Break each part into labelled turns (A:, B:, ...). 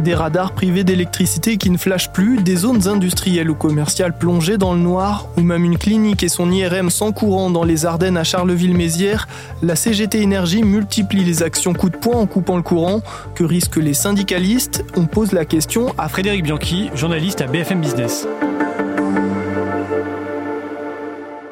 A: Des radars privés d'électricité qui ne flashent plus, des zones industrielles ou commerciales plongées dans le noir, ou même une clinique et son IRM sans courant dans les Ardennes à Charleville-Mézières, la CGT Énergie multiplie les actions coup de poing en coupant le courant. Que risquent les syndicalistes? On pose la question
B: à Frédéric Bianchi, journaliste à BFM Business.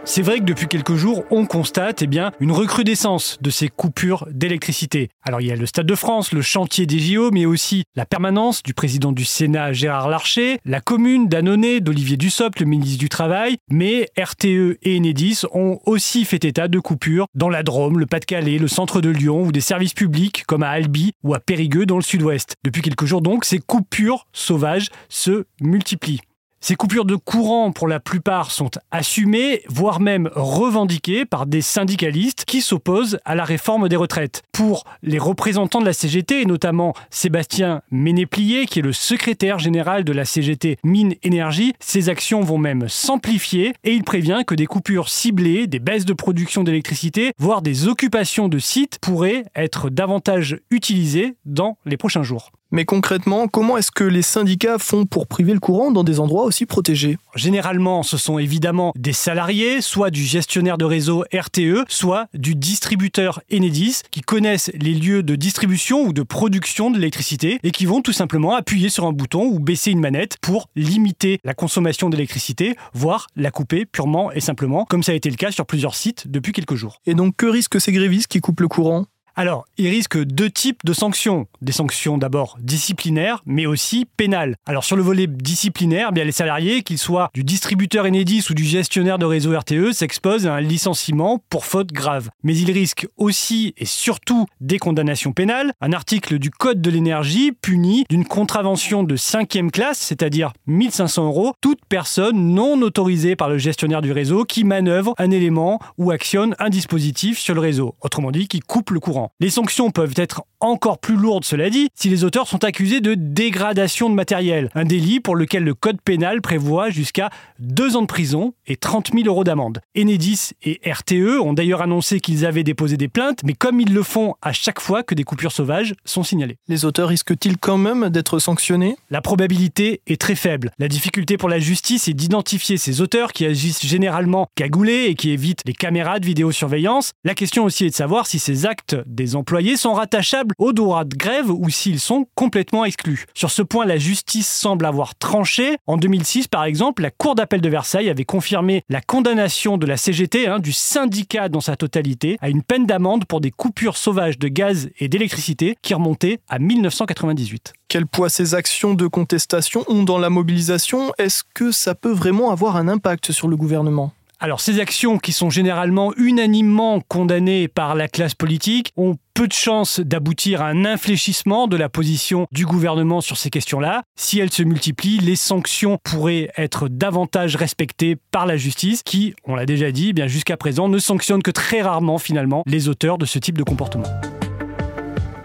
B: C'est vrai que depuis quelques jours, on constate eh une recrudescence de ces coupures d'électricité. Alors il y a le Stade de France, le chantier des JO, mais aussi la permanence du président du Sénat Gérard Larcher, la commune d'Annonay d'Olivier Dussopt, le ministre du Travail, mais RTE et Enedis ont aussi fait état de coupures dans la Drôme, le Pas-de-Calais, le centre de Lyon ou des services publics comme à Albi ou à Périgueux dans le sud-ouest. Depuis quelques jours donc, ces coupures sauvages se multiplient. Ces coupures de courant, pour la plupart, sont assumées, voire même revendiquées par des syndicalistes qui s'opposent à la réforme des retraites. Pour les représentants de la CGT, et notamment Sébastien Ménéplier, qui est le secrétaire général de la CGT Mine Énergie, ces actions vont même s'amplifier et il prévient que des coupures ciblées, des baisses de production d'électricité, voire des occupations de sites pourraient être davantage utilisées dans les prochains jours.
A: Mais concrètement, comment est-ce que les syndicats font pour priver le courant dans des endroits aussi protégés?
B: Généralement, ce sont évidemment des salariés, soit du gestionnaire de réseau RTE, soit du distributeur Enedis, qui connaissent les lieux de distribution ou de production de l'électricité et qui vont tout simplement appuyer sur un bouton ou baisser une manette pour limiter la consommation d'électricité, voire la couper purement et simplement, comme ça a été le cas sur plusieurs sites depuis quelques jours.
A: Et donc, que risquent ces grévistes qui coupent le courant?
B: Alors, il risque deux types de sanctions. Des sanctions d'abord disciplinaires, mais aussi pénales. Alors, sur le volet disciplinaire, bien les salariés, qu'ils soient du distributeur Enedis ou du gestionnaire de réseau RTE, s'exposent à un licenciement pour faute grave. Mais ils risquent aussi et surtout des condamnations pénales. Un article du Code de l'énergie punit d'une contravention de cinquième classe, c'est-à-dire 1500 euros, toute personne non autorisée par le gestionnaire du réseau qui manœuvre un élément ou actionne un dispositif sur le réseau. Autrement dit, qui coupe le courant. Les sanctions peuvent être encore plus lourdes, cela dit, si les auteurs sont accusés de dégradation de matériel, un délit pour lequel le code pénal prévoit jusqu'à deux ans de prison et 30 000 euros d'amende. Enedis et RTE ont d'ailleurs annoncé qu'ils avaient déposé des plaintes, mais comme ils le font à chaque fois que des coupures sauvages sont signalées.
A: Les auteurs risquent-ils quand même d'être sanctionnés?
B: La probabilité est très faible. La difficulté pour la justice est d'identifier ces auteurs qui agissent généralement cagoulés et qui évitent les caméras de vidéosurveillance. La question aussi est de savoir si ces actes des employés sont rattachables au droit de grève ou s'ils sont complètement exclus. Sur ce point, la justice semble avoir tranché. En 2006, par exemple, la Cour d'appel de Versailles avait confirmé la condamnation de la CGT, hein, du syndicat dans sa totalité, à une peine d'amende pour des coupures sauvages de gaz et d'électricité qui remontaient à 1998.
A: Quel poids ces actions de contestation ont dans la mobilisation? Est-ce que ça peut vraiment avoir un impact sur le gouvernement?
B: Alors ces actions qui sont généralement unanimement condamnées par la classe politique ont peu de chances d'aboutir à un infléchissement de la position du gouvernement sur ces questions-là. Si elles se multiplient, les sanctions pourraient être davantage respectées par la justice qui, on l'a déjà dit, eh bien jusqu'à présent ne sanctionne que très rarement finalement les auteurs de ce type de comportement.